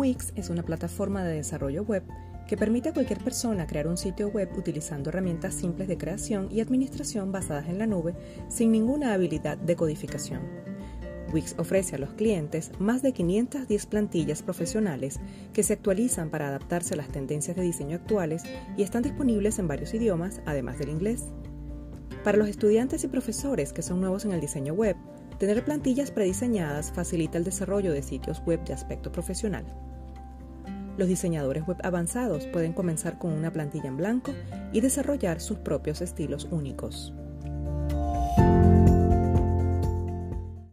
Wix es una plataforma de desarrollo web que permite a cualquier persona crear un sitio web utilizando herramientas simples de creación y administración basadas en la nube sin ninguna habilidad de codificación. Wix ofrece a los clientes más de 510 plantillas profesionales que se actualizan para adaptarse a las tendencias de diseño actuales y están disponibles en varios idiomas, además del inglés. Para los estudiantes y profesores que son nuevos en el diseño web, tener plantillas prediseñadas facilita el desarrollo de sitios web de aspecto profesional. Los diseñadores web avanzados pueden comenzar con una plantilla en blanco y desarrollar sus propios estilos únicos.